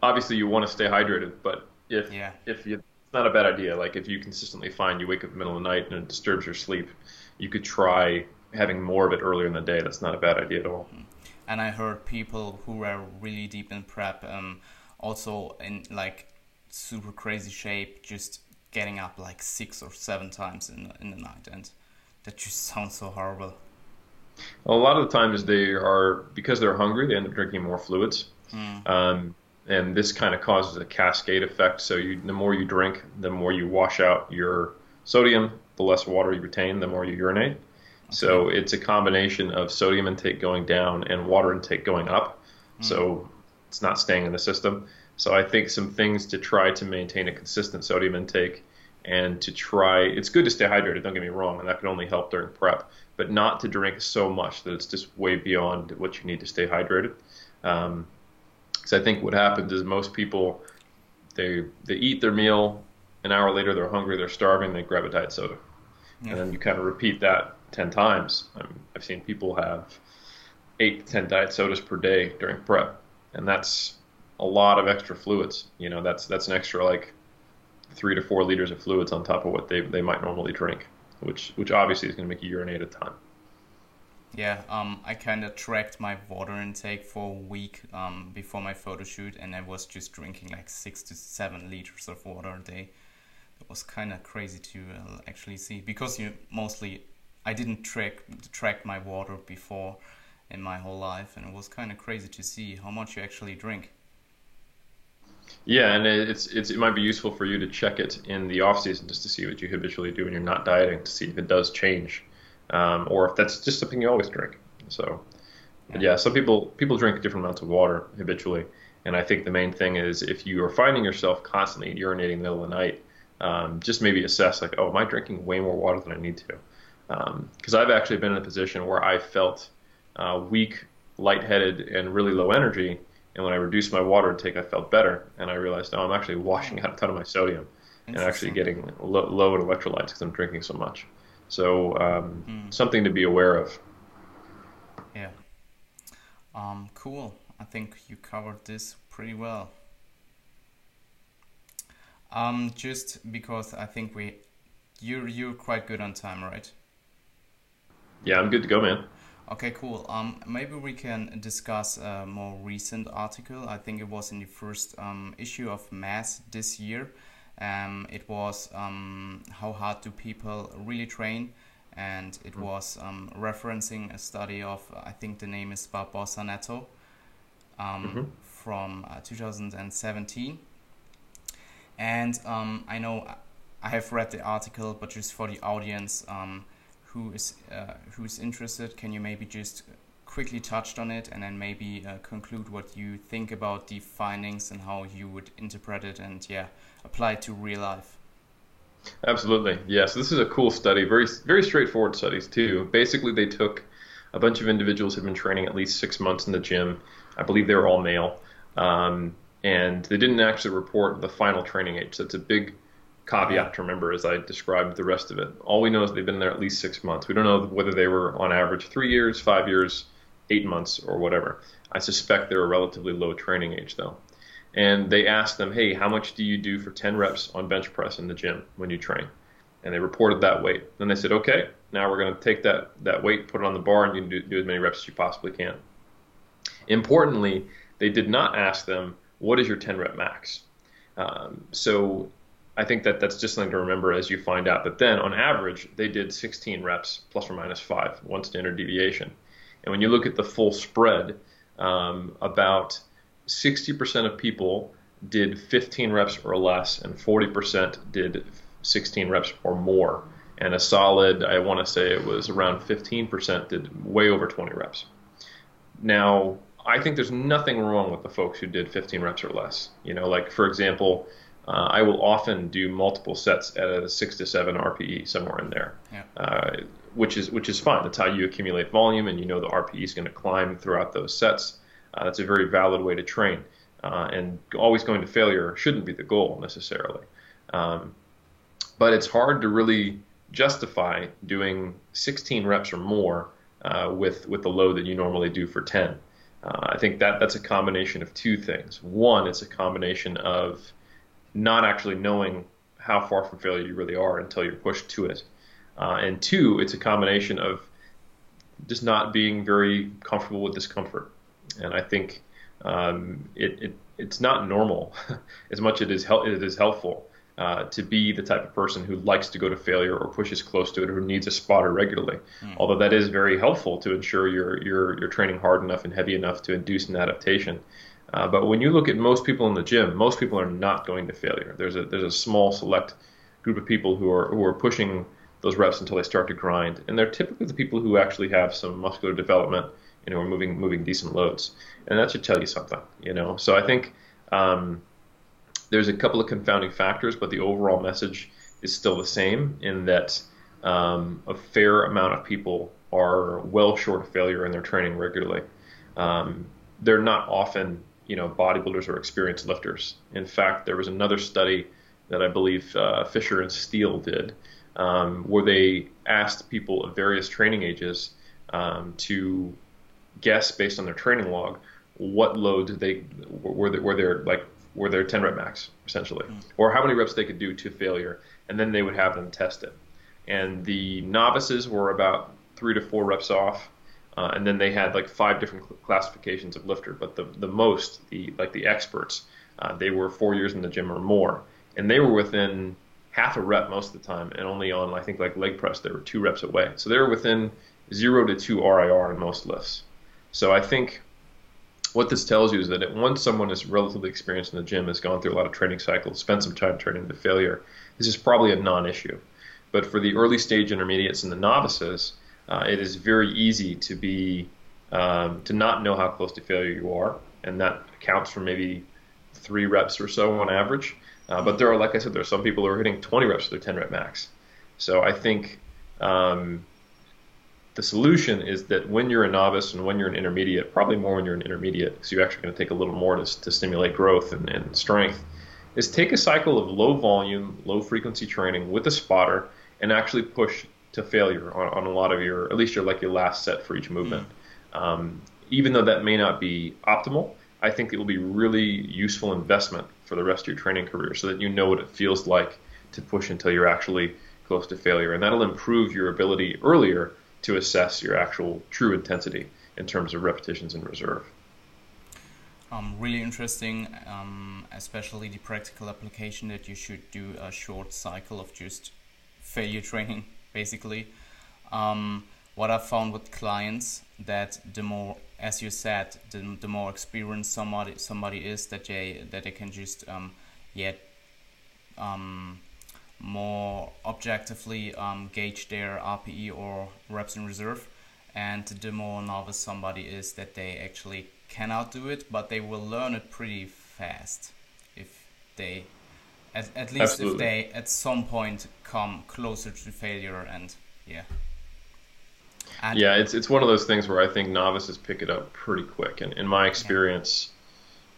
obviously you want to stay hydrated, but if yeah. if you it's not a bad idea. Like if you consistently find you wake up in the middle of the night and it disturbs your sleep, you could try having more of it earlier in the day. That's not a bad idea at all. Mm-hmm. And I heard people who were really deep in prep, um, also in like super crazy shape, just getting up like six or seven times in in the night, and that just sounds so horrible. Well, a lot of the times they are because they're hungry, they end up drinking more fluids. Mm. Um, and this kind of causes a cascade effect. So you, the more you drink, the more you wash out your sodium, the less water you retain, the more you urinate. So it's a combination of sodium intake going down and water intake going up. Mm. So it's not staying in the system. So I think some things to try to maintain a consistent sodium intake and to try it's good to stay hydrated, don't get me wrong, and that can only help during prep, but not to drink so much that it's just way beyond what you need to stay hydrated. Um, because I think what happens is most people they they eat their meal, an hour later they're hungry, they're starving, they grab a diet soda, yeah. and then you kind of repeat that ten times. I I've seen people have eight to ten diet sodas per day during prep, and that's a lot of extra fluids. You know, that's that's an extra like three to four liters of fluids on top of what they they might normally drink, which which obviously is going to make you urinate a ton. Yeah, um, I kind of tracked my water intake for a week um, before my photo shoot, and I was just drinking like six to seven liters of water a day. It was kind of crazy to uh, actually see because you mostly I didn't track track my water before in my whole life, and it was kind of crazy to see how much you actually drink. Yeah, and it's, it's it might be useful for you to check it in the off season just to see what you habitually do when you're not dieting to see if it does change um, or if that's just something you always drink. So, yeah. yeah, some people people drink different amounts of water habitually, and I think the main thing is if you are finding yourself constantly urinating in the middle of the night, um, just maybe assess like, oh, am I drinking way more water than I need to? Because um, I've actually been in a position where I felt uh, weak, lightheaded, and really low energy. And when I reduced my water intake, I felt better, and I realized, oh, I'm actually washing out a ton of my sodium and actually getting low, low in electrolytes because I'm drinking so much. So um, mm. something to be aware of. Yeah. Um, cool. I think you covered this pretty well. Um, just because I think we, you're you're quite good on time, right? Yeah, I'm good to go, man. Okay, cool. Um, maybe we can discuss a more recent article. I think it was in the first um, issue of Mass this year. Um, it was um, how hard do people really train, and it mm-hmm. was um, referencing a study of I think the name is Barbosa Neto um, mm-hmm. from uh, 2017. And um, I know I have read the article, but just for the audience um, who is uh, who is interested, can you maybe just quickly touched on it and then maybe uh, conclude what you think about the findings and how you would interpret it and yeah apply it to real life? Absolutely. Yeah so this is a cool study very very straightforward studies too. Basically they took a bunch of individuals who had been training at least six months in the gym. I believe they were all male. Um, and they didn't actually report the final training age. So it's a big caveat to remember as I described the rest of it. All we know is they've been there at least six months. We don't know whether they were on average three years, five years, eight months or whatever. I suspect they're a relatively low training age though. And they asked them, hey, how much do you do for 10 reps on bench press in the gym when you train? And they reported that weight. Then they said, okay, now we're going to take that, that weight, put it on the bar, and you can do, do as many reps as you possibly can. Importantly, they did not ask them, what is your 10 rep max? Um, so I think that that's just something to remember as you find out. But then on average, they did 16 reps plus or minus five, one standard deviation. And when you look at the full spread, um, about 60% of people did 15 reps or less, and 40% did 16 reps or more. And a solid, I want to say it was around 15% did way over 20 reps. Now, I think there's nothing wrong with the folks who did 15 reps or less. You know, like for example, uh, I will often do multiple sets at a six to seven RPE somewhere in there, yeah. uh, which is which is fine. That's how you accumulate volume, and you know the RPE is going to climb throughout those sets. Uh, that's a very valid way to train, uh, and always going to failure shouldn't be the goal necessarily. Um, but it's hard to really justify doing 16 reps or more uh, with with the load that you normally do for 10. Uh, I think that that's a combination of two things. One, it's a combination of not actually knowing how far from failure you really are until you're pushed to it. Uh, and two, it's a combination of just not being very comfortable with discomfort. And I think um, it, it, it's not normal as much as it is, hel- it is helpful uh, to be the type of person who likes to go to failure or pushes close to it or who needs a spotter regularly. Mm. Although that is very helpful to ensure you're, you're, you're training hard enough and heavy enough to induce an adaptation. Uh, but when you look at most people in the gym, most people are not going to failure. There's a there's a small select group of people who are who are pushing those reps until they start to grind, and they're typically the people who actually have some muscular development and who are moving moving decent loads, and that should tell you something, you know. So I think um, there's a couple of confounding factors, but the overall message is still the same in that um, a fair amount of people are well short of failure in their training regularly. Um, they're not often you know bodybuilders or experienced lifters. In fact, there was another study that I believe uh, Fisher and Steele did, um, where they asked people of various training ages um, to guess based on their training log what load they were they, were their like were their 10 rep max essentially, mm. or how many reps they could do to failure, and then they would have them test it. And the novices were about three to four reps off uh, and then they had like five different cl- classifications of lifter, but the the most the like the experts, uh, they were four years in the gym or more, and they were within half a rep most of the time, and only on I think like leg press they were two reps away, so they were within zero to two RIR in most lifts. So I think what this tells you is that once someone is relatively experienced in the gym, has gone through a lot of training cycles, spent some time training to failure, this is probably a non-issue. But for the early stage intermediates and the novices, uh, it is very easy to be um, to not know how close to failure you are, and that accounts for maybe three reps or so on average. Uh, but there are, like I said, there are some people who are hitting 20 reps for their 10 rep max. So I think um, the solution is that when you're a novice and when you're an intermediate, probably more when you're an intermediate, because you're actually going to take a little more to, to stimulate growth and, and strength, is take a cycle of low volume, low frequency training with a spotter and actually push to failure on, on a lot of your, at least your like your last set for each movement. Mm. Um, even though that may not be optimal, I think it will be really useful investment for the rest of your training career, so that you know what it feels like to push until you're actually close to failure, and that'll improve your ability earlier to assess your actual true intensity in terms of repetitions in reserve. Um, really interesting, um, especially the practical application that you should do a short cycle of just failure training basically. Um, what I found with clients that the more, as you said, the, the more experienced somebody somebody is, that they that they can just um, yet um, more objectively um, gauge their RPE or reps in reserve, and the more novice somebody is, that they actually cannot do it, but they will learn it pretty fast if they at, at least Absolutely. if they at some point come closer to failure and yeah. And yeah, it's it's one of those things where I think novices pick it up pretty quick. And in my experience,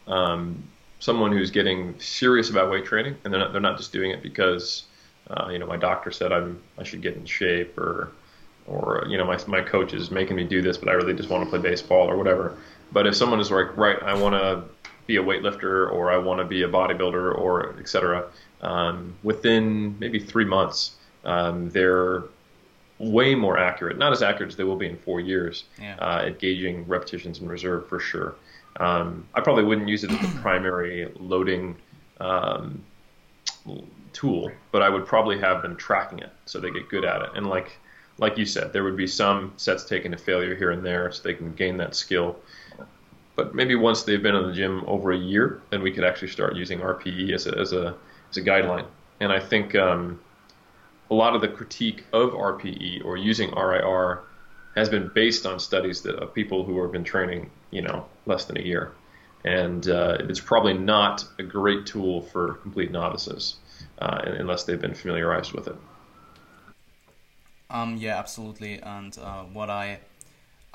yeah. um, someone who's getting serious about weight training and they're not they're not just doing it because uh, you know my doctor said I'm I should get in shape or or you know my my coach is making me do this, but I really just want to play baseball or whatever. But if someone is like, right, I want to be a weightlifter or I want to be a bodybuilder or etc. Um, within maybe three months, um, they're way more accurate, not as accurate as they will be in four years Yeah. uh, at gauging repetitions in reserve for sure. Um, I probably wouldn't use it as the primary loading um, tool, but I would probably have them tracking it so they get good at it. And like like you said, there would be some sets taken to failure here and there, so they can gain that skill. But maybe once they've been in the gym over a year, then we could actually start using RPE as a as a as a guideline. And I think um, a lot of the critique of RPE or using RIR has been based on studies that of people who have been training, you know, less than a year, and uh, it's probably not a great tool for complete novices uh, unless they've been familiarized with it. Um, yeah, absolutely. And uh, what I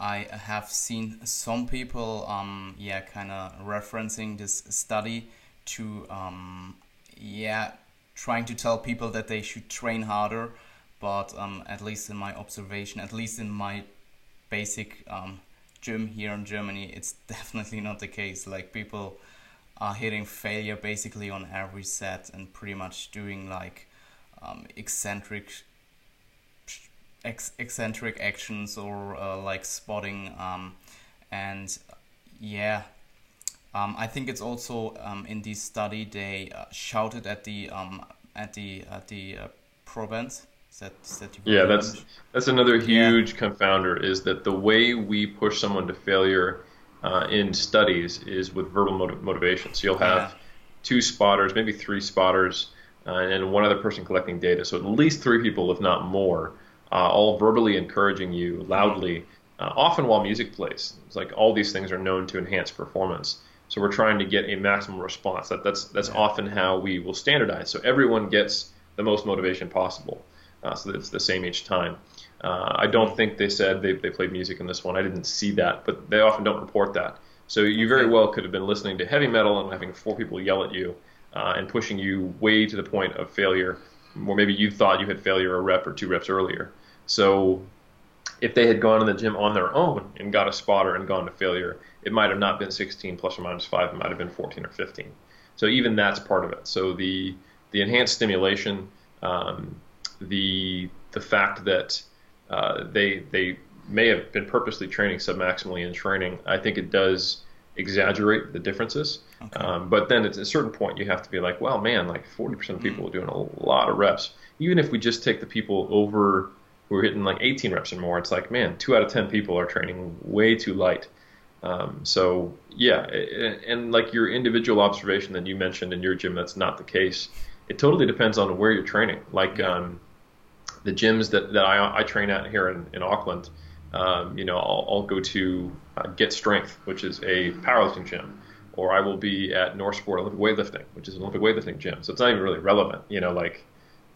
I have seen some people, um, yeah, kind of referencing this study to, um, yeah, trying to tell people that they should train harder. But um, at least in my observation, at least in my basic um, gym here in Germany, it's definitely not the case. Like people are hitting failure basically on every set and pretty much doing like um, eccentric ex- eccentric actions or uh, like spotting um, and yeah. Um, I think it's also um, in this study they uh, shouted at the um, at the at the uh, proband is that, is that yeah that's that's another huge yeah. confounder is that the way we push someone to failure uh, in studies is with verbal motiv- motivation. So you'll have yeah. two spotters maybe three spotters uh, and one other person collecting data. So at least three people if not more uh, all verbally encouraging you loudly, uh, often while music plays. It's like all these things are known to enhance performance. So we're trying to get a maximum response. That, that's that's yeah. often how we will standardize. So everyone gets the most motivation possible. Uh, so it's the same each time. Uh, I don't think they said they, they played music in this one. I didn't see that, but they often don't report that. So you very well could have been listening to heavy metal and having four people yell at you uh, and pushing you way to the point of failure, or maybe you thought you had failure a rep or two reps earlier. So if they had gone to the gym on their own and got a spotter and gone to failure, it might have not been 16 plus or minus five. It might have been 14 or 15. So even that's part of it. So the the enhanced stimulation, um, the the fact that uh, they they may have been purposely training submaximally in training, I think it does exaggerate the differences. Okay. Um, but then at a certain point, you have to be like, well, man, like 40% of people mm. are doing a lot of reps. Even if we just take the people over who are hitting like 18 reps and more, it's like, man, two out of 10 people are training way too light. Um, so yeah, and, and, like your individual observation that you mentioned in your gym, that's not the case. It totally depends on where you're training. Like um, the gyms that, that I, I train at here in, in Auckland, um, you know, I'll, I'll go to uh, Get Strength, which is a powerlifting gym, or I will be at North Sport Olympic Weightlifting, which is an Olympic weightlifting gym. So it's not even really relevant, you know, like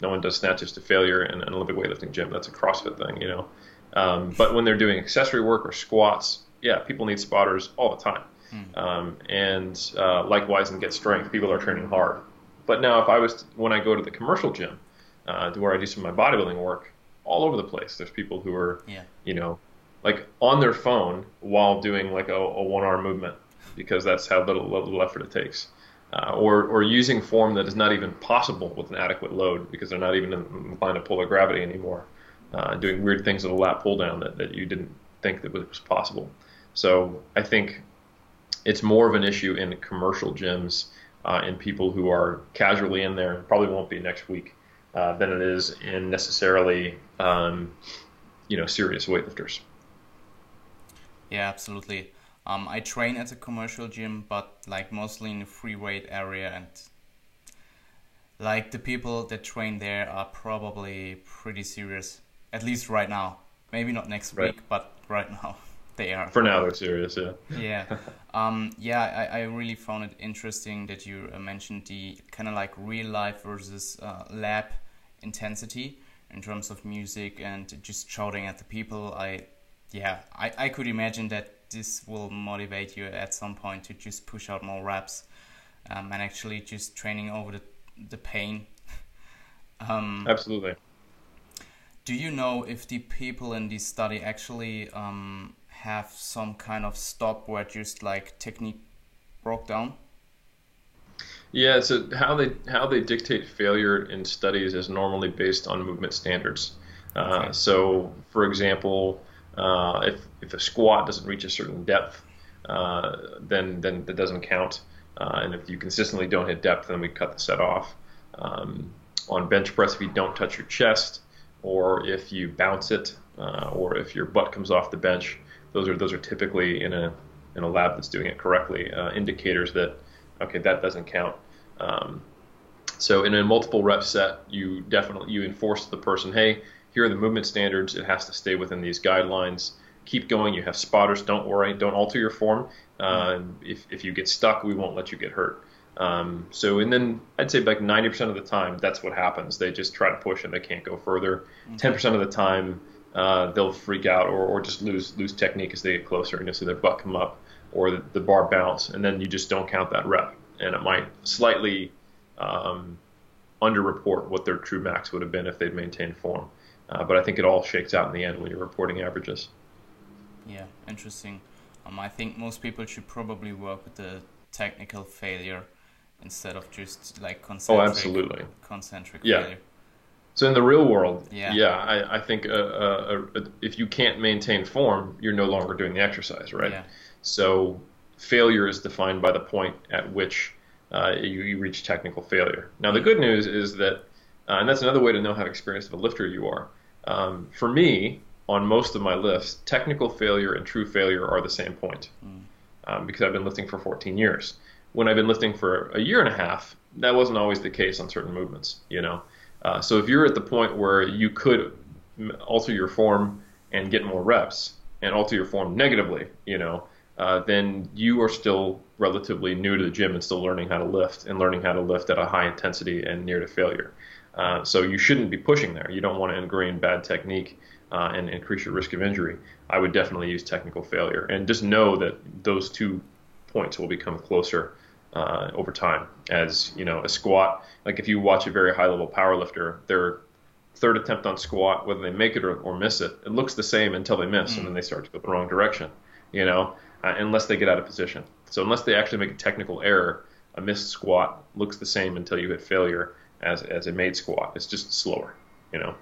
no one does snatches to failure in an Olympic weightlifting gym. That's a CrossFit thing, you know. Um, but when they're doing accessory work or squats, yeah, people need spotters all the time. Mm. Um, and uh, likewise in Get Strength, people are training hard. But now, if I was to, when I go to the commercial gym, uh, to where I do some of my bodybuilding work, all over the place, there's people who are, yeah. you know, like on their phone while doing like a, a one arm movement because that's how little, little effort it takes uh, or, or using form that is not even possible with an adequate load because they're not even inclined to polar gravity anymore, uh, doing weird things with a lat pull down that, that you didn't think that was possible. So I think it's more of an issue in commercial gyms uh, in people who are casually in there and probably won't be next week uh, than it is in necessarily um, you know serious weightlifters. Yeah, absolutely. Um, I train at a commercial gym, but like mostly in the free weight area, and like the people that train there are probably pretty serious. At least right now. Maybe not next right. week, but right now they are. For now, they're serious. Yeah. yeah. Um, yeah. I, I really found it interesting that you uh, mentioned the kind of like real life versus uh, lab intensity in terms of music and just shouting at the people. I yeah, I, I could imagine that this will motivate you at some point to just push out more reps um, and actually just training over the, the pain. um, Absolutely. do you know if the people in this study actually um, have some kind of stop where just like technique broke down? Yeah, so how they how they dictate failure in studies is normally based on movement standards. Uh. So, for example, uh, if if a squat doesn't reach a certain depth, uh, then then that doesn't count. Uh, and if you consistently don't hit depth, then we cut the set off. Um, on bench press, if you don't touch your chest, or if you bounce it, uh, or if your butt comes off the bench, those are those are typically in a in a lab that's doing it correctly uh, indicators that okay that doesn't count. Um, so in a multiple rep set, you definitely you enforce the person, hey, here are the movement standards. It has to stay within these guidelines. Keep going. You have spotters. Don't worry. Don't alter your form. Uh, if if you get stuck, we won't let you get hurt. Um, so and then I'd say like 90% of the time that's what happens. They just try to push and they can't go further. 10% of the time uh, they'll freak out or, or just lose lose technique as they get closer and you'll see their butt come up or the, the bar bounce and then you just don't count that rep and it might slightly um, underreport what their true max would have been if they'd maintained form. Uh, but I think it all shakes out in the end when you're reporting averages. Yeah, interesting. Um, I think most people should probably work with the technical failure instead of just like oh, concentric. Oh, absolutely. Concentric yeah. failure. So in the real world, yeah, yeah I, I think uh, uh, uh, if you can't maintain form, you're no longer doing the exercise, right? Yeah. So failure is defined by the point at which uh, you, you, reach technical failure. Now the good news is that, uh, and that's another way to know how experienced of a lifter you are. Um, for me, on most of my lifts, technical failure and true failure are the same point, mm. um, because I've been lifting for 14 years. When I've been lifting for a year and a half, that wasn't always the case on certain movements, you know. Uh, so if you're at the point where you could alter your form and get more reps and alter your form negatively, you know, uh, then you are still relatively new to the gym and still learning how to lift and learning how to lift at a high intensity and near to failure. Uh, so you shouldn't be pushing there. You don't want to ingrain bad technique uh, and increase your risk of injury. I would definitely use technical failure and just know that those two points will become closer uh, over time. As you know, a squat, like if you watch a very high level power lifter, their third attempt on squat, whether they make it or, or miss it, it looks the same until they miss, mm. and then they start to go the wrong direction. You know, uh, unless they get out of position. So unless they actually make a technical error, a missed squat looks the same until you hit failure as as a made squat. It's just slower. You know.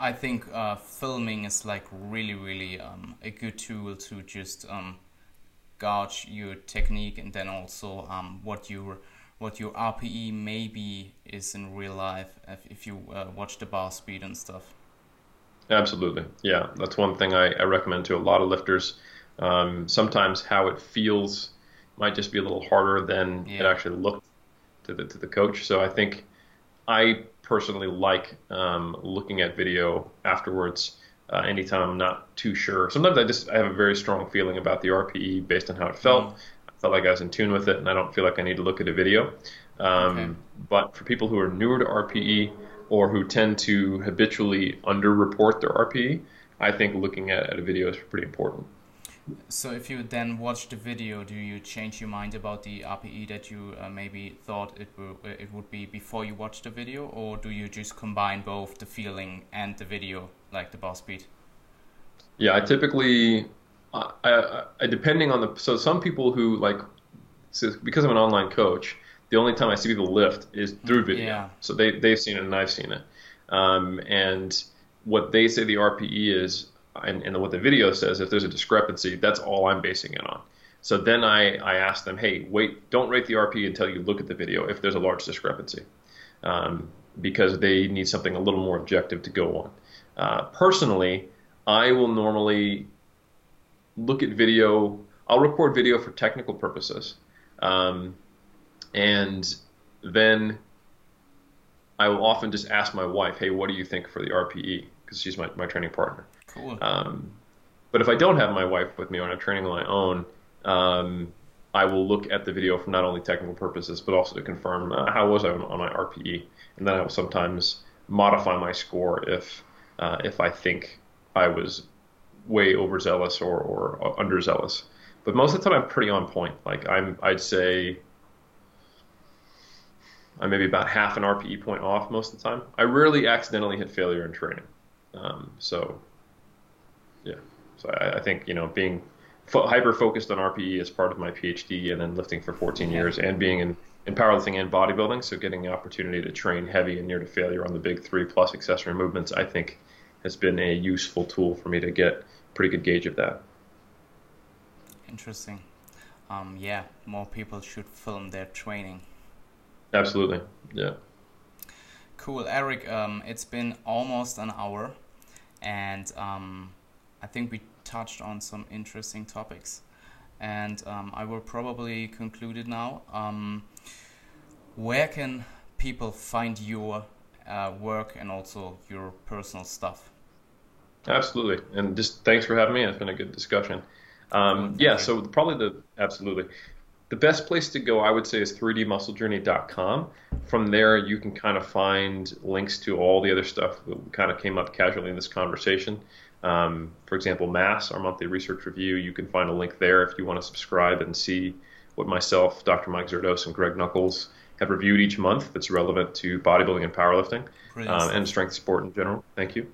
I think uh, filming is like really, really um, a good tool to just um, gauge your technique and then also um, what your what your RPE maybe is in real life if, if you uh, watch the bar speed and stuff. Absolutely, yeah, that's one thing I, I recommend to a lot of lifters. Um, sometimes how it feels might just be a little harder than yeah. it actually looked to the to the coach. So I think I personally like um, looking at video afterwards uh, anytime I'm not too sure. Sometimes I just I have a very strong feeling about the RPE based on how it felt. Mm. I felt like I was in tune with it, and I don't feel like I need to look at a video. Um, okay. But for people who are newer to RPE or who tend to habitually underreport their RPE, I think looking at, at a video is pretty important. So if you then watch the video, do you change your mind about the RPE that you uh, maybe thought it, will, it would be before you watch the video, or do you just combine both the feeling and the video, like the bar speed? Yeah, I typically, I, I, I depending on the so some people who like, so because I'm an online coach, the only time I see people lift is through video. Yeah. So they they've seen it and I've seen it, um, and what they say the RPE is and, and what the video says, if there's a discrepancy, that's all I'm basing it on. So then I, I ask them, hey, wait, don't rate the RP until you look at the video if there's a large discrepancy, um, because they need something a little more objective to go on. Uh, personally, I will normally look at video. I'll record video for technical purposes, um, and then I will often just ask my wife, hey, what do you think for the RPE? Because she's my, my training partner. Cool. Um, but if I don't have my wife with me or I'm training on my own, um, I will look at the video for not only technical purposes but also to confirm uh, how was I on, on, my RPE, and then I will sometimes modify my score if uh, if I think I was way overzealous or, or underzealous. But most of the time, I'm pretty on point. Like I'm, I'd say I'm maybe about half an RPE point off most of the time. I rarely accidentally hit failure in training. Um, so, yeah. So I, I, think you know being fo- hyper focused on RPE as part of my PhD, and then lifting for 14 years, and being in, in powerlifting and bodybuilding, so getting the opportunity to train heavy and near to failure on the big three plus accessory movements, I think has been a useful tool for me to get pretty good gauge of that. Interesting. Um, yeah, more people should film their training. Absolutely. Yeah. Cool, Eric. Um, it's been almost an hour, and um, I think we touched on some interesting topics. And um, I will probably conclude it now. Um, where can people find your uh, work and also your personal stuff? Absolutely, and just thanks for having me. It's been a good discussion. Um, yeah, so probably the absolutely the best place to go, I would say, is 3dmusclejourney.com. From there, you can kind of find links to all the other stuff that kind of came up casually in this conversation. Um, for example, MASS, our monthly research review, you can find a link there if you want to subscribe and see what myself, Dr. Mike Zourdos, and Greg Nuckols have reviewed each month that's relevant to bodybuilding and powerlifting um, and strength sport in general. Thank you.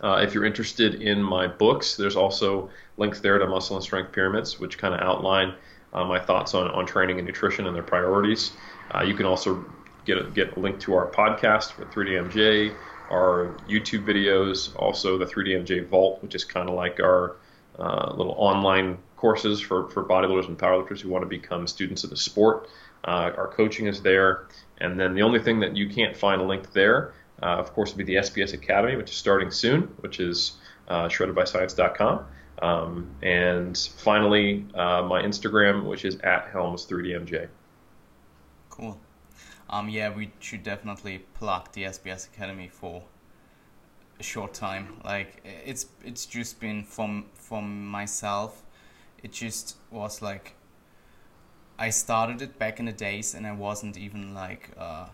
Uh, if you're interested in my books, there's also links there to Muscle and Strength Pyramids, which kind of outline uh, my thoughts on, on training and nutrition and their priorities. Uh, you can also get a, get a link to our podcast for 3DMJ, our YouTube videos, also the 3DMJ Vault, which is kind of like our uh, little online courses for, for bodybuilders and powerlifters who want to become students of the sport. Uh, our coaching is there. And then the only thing that you can't find a link there, uh, of course, would be the SBS Academy, which is starting soon, which is uh, shreddedbyscience.com. Um, and finally, uh, my Instagram, which is at Helms3DMJ. Cool. Um, yeah, we should definitely plug the SBS Academy for a short time. Like it's it's just been from from myself. It just was like I started it back in the days, and I wasn't even like uh,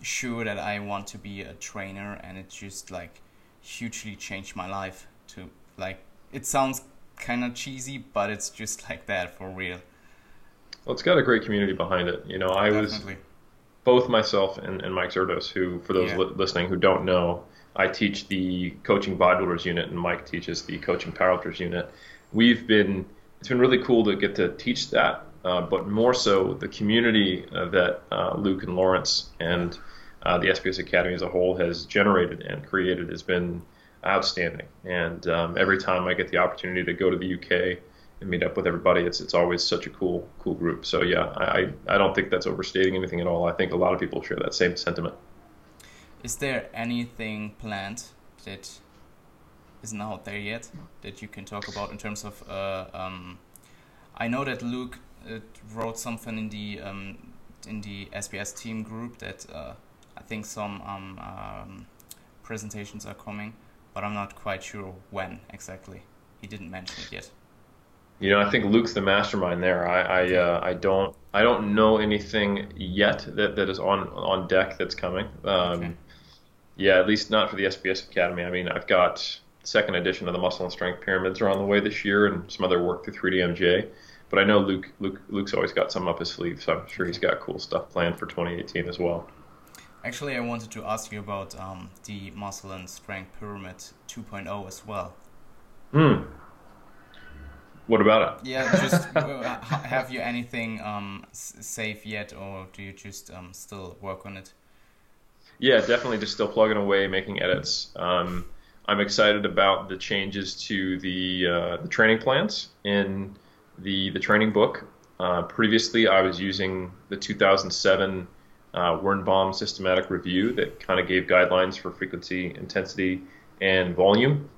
sure that I want to be a trainer, and it just like hugely changed my life to like it sounds kind of cheesy, but it's just like that for real. Well, it's got a great community behind it. You know, I Definitely. was both myself and, and Mike Zourdos, who, for those yeah. li- listening who don't know, I teach the coaching bodybuilders unit, and Mike teaches the coaching powerlifters unit. We've been it's been really cool to get to teach that, uh, but more so the community uh, that uh, Luke and Lawrence and uh, the SBS Academy as a whole has generated and created has been outstanding. And um, every time I get the opportunity to go to the UK and meet up with everybody, it's it's always such a cool cool group. So yeah, I I don't think that's overstating anything at all. I think a lot of people share that same sentiment. Is there anything planned that isn't out there yet that you can talk about in terms of? Uh, um, I know that Luke uh, wrote something in the um, in the SBS team group that uh, I think some um, um, presentations are coming but I'm not quite sure when exactly. He didn't mention it yet. You know, I think Luke's the mastermind there. I I, uh, I don't I don't know anything yet that, that is on on deck that's coming. Um, okay. Yeah, at least not for the SBS Academy. I mean, I've got second edition of the Muscle and Strength Pyramids are on the way this year, and some other work through 3DMJ. But I know Luke Luke Luke's always got some up his sleeve, so I'm sure he's got cool stuff planned for 2018 as well. Actually, I wanted to ask you about um, the Muscle and Strength Pyramid 2.0 as well. Hmm. What about it? Yeah, just uh, have you anything um, safe yet, or do you just um, still work on it? Yeah, definitely just still plugging away, making edits. Um, I'm excited about the changes to the uh, the training plans in the the training book. Uh, previously, I was using the 2007 uh, Wernbom systematic review that kind of gave guidelines for frequency, intensity, and volume,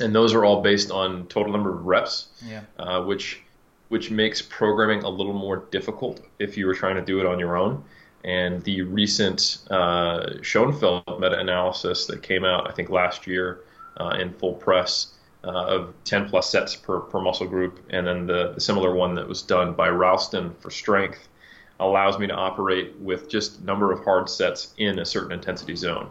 and those are all based on total number of reps, yeah. uh, which which makes programming a little more difficult if you were trying to do it on your own. And the recent uh, Schoenfeld meta-analysis that came out, I think last year uh, in full press, uh, of 10 plus sets per, per muscle group, and then the, the similar one that was done by Ralston for strength allows me to operate with just number of hard sets in a certain intensity zone.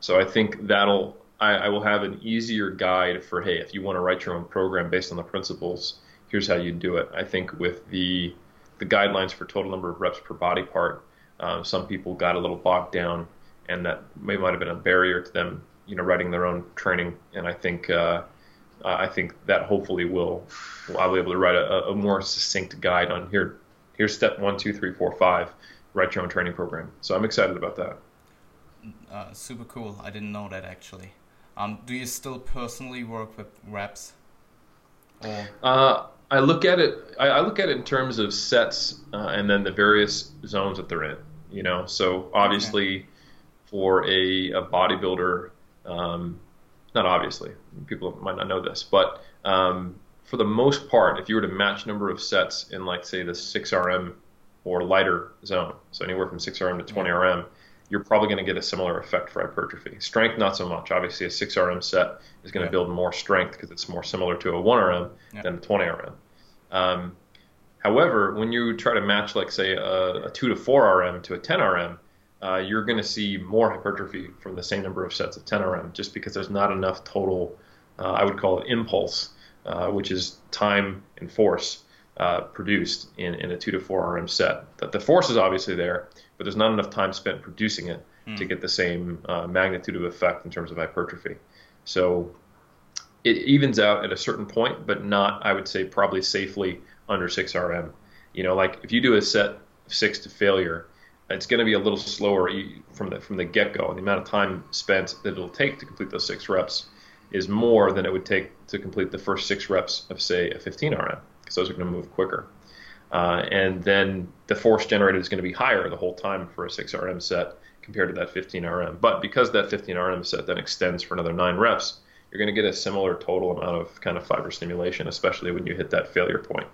So I think that'll I, I, will have an easier guide for hey, if you want to write your own program based on the principles, here's how you do it. I think with the the guidelines for total number of reps per body part, uh, some people got a little bogged down, and that may might have been a barrier to them, you know, writing their own training. And I think uh, I think that hopefully will I'll be able to write a, a more succinct guide on here. Here's step one, two, three, four, five. Write your own training program. So I'm excited about that. Uh, super cool. I didn't know that actually. Um, do you still personally work with reps? Or? Uh, I look at it. I, I, look at it in terms of sets uh, and then the various zones that they're in. You know, so obviously okay. for a, a bodybuilder, um, not obviously, people might not know this, but um, for the most part, if you were to match number of sets in, like, say, the 6RM or lighter zone, so anywhere from 6RM to 20RM, you're probably going to get a similar effect for hypertrophy. Strength, not so much. Obviously, a 6RM set is going to yeah. build more strength because it's more similar to a 1RM yeah. than a 20RM. Um, however, when you try to match, like, say, a, a 2 to 4RM to a 10RM, uh, you're going to see more hypertrophy from the same number of sets of 10RM just because there's not enough total, uh, I would call it impulse, uh, which is time and force uh, produced in, in a 2 to 4 RM set. That the force is obviously there, but there's not enough time spent producing it mm. to get the same uh, magnitude of effect in terms of hypertrophy. So it evens out at a certain point, but not, I would say, probably safely under 6 RM. You know, like if you do a set six to failure, it's going to be a little slower from the from the get go. and The amount of time spent that it'll take to complete those six reps is more than it would take to complete the first six reps of say a 15 RM because those are going to move quicker. Uh, and then the force generated is going to be higher the whole time for a 6 RM set compared to that 15 RM. But because that 15 RM set then extends for another nine reps, you're going to get a similar total amount of kind of fiber stimulation, especially when you hit that failure point.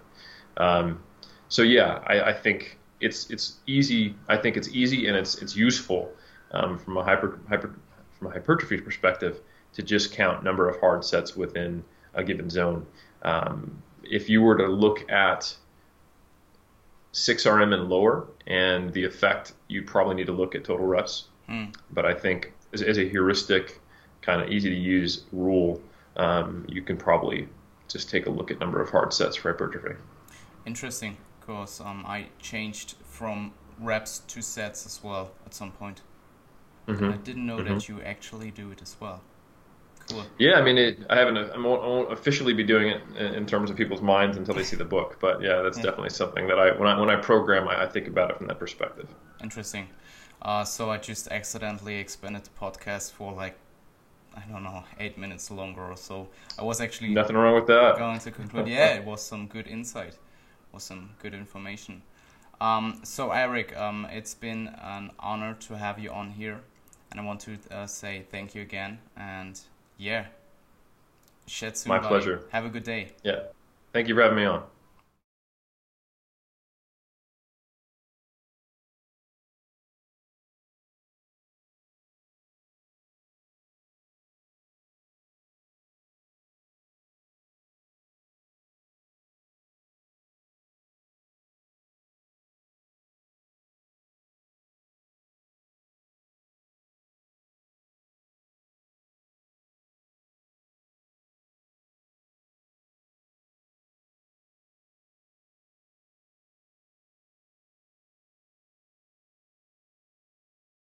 Um, so yeah, I, I think it's it's easy. I think it's easy and it's it's useful um, from a hyper, hyper from a hypertrophy perspective to just count number of hard sets within a given zone. Um, if you were to look at 6RM and lower and the effect, you'd probably need to look at total reps. Mm. But I think as, as, a heuristic, kind of easy to use rule, um, you can probably just take a look at number of hard sets for hypertrophy. Interesting because um, I changed from reps to sets as well at some point. Mm-hmm. I didn't know mm-hmm. that you actually do it as well. Yeah, I mean, it, I haven't. I won't, I won't, officially be doing it in, in, terms of people's minds until they see the book. But yeah, that's yeah. definitely something that I when I when I program, I, I think about it from that perspective. Interesting. Uh, so I just accidentally expanded the podcast for like I don't know eight minutes longer or so. I was actually nothing wrong with that. Going to conclude, yeah, it was some good insight was some good information. Um, so Eric, um, it's been an honor to have you on here, and I want to uh, say thank you again. And yeah, shed soon. My buddy. pleasure. Have a good day. Yeah, thank you for having me on.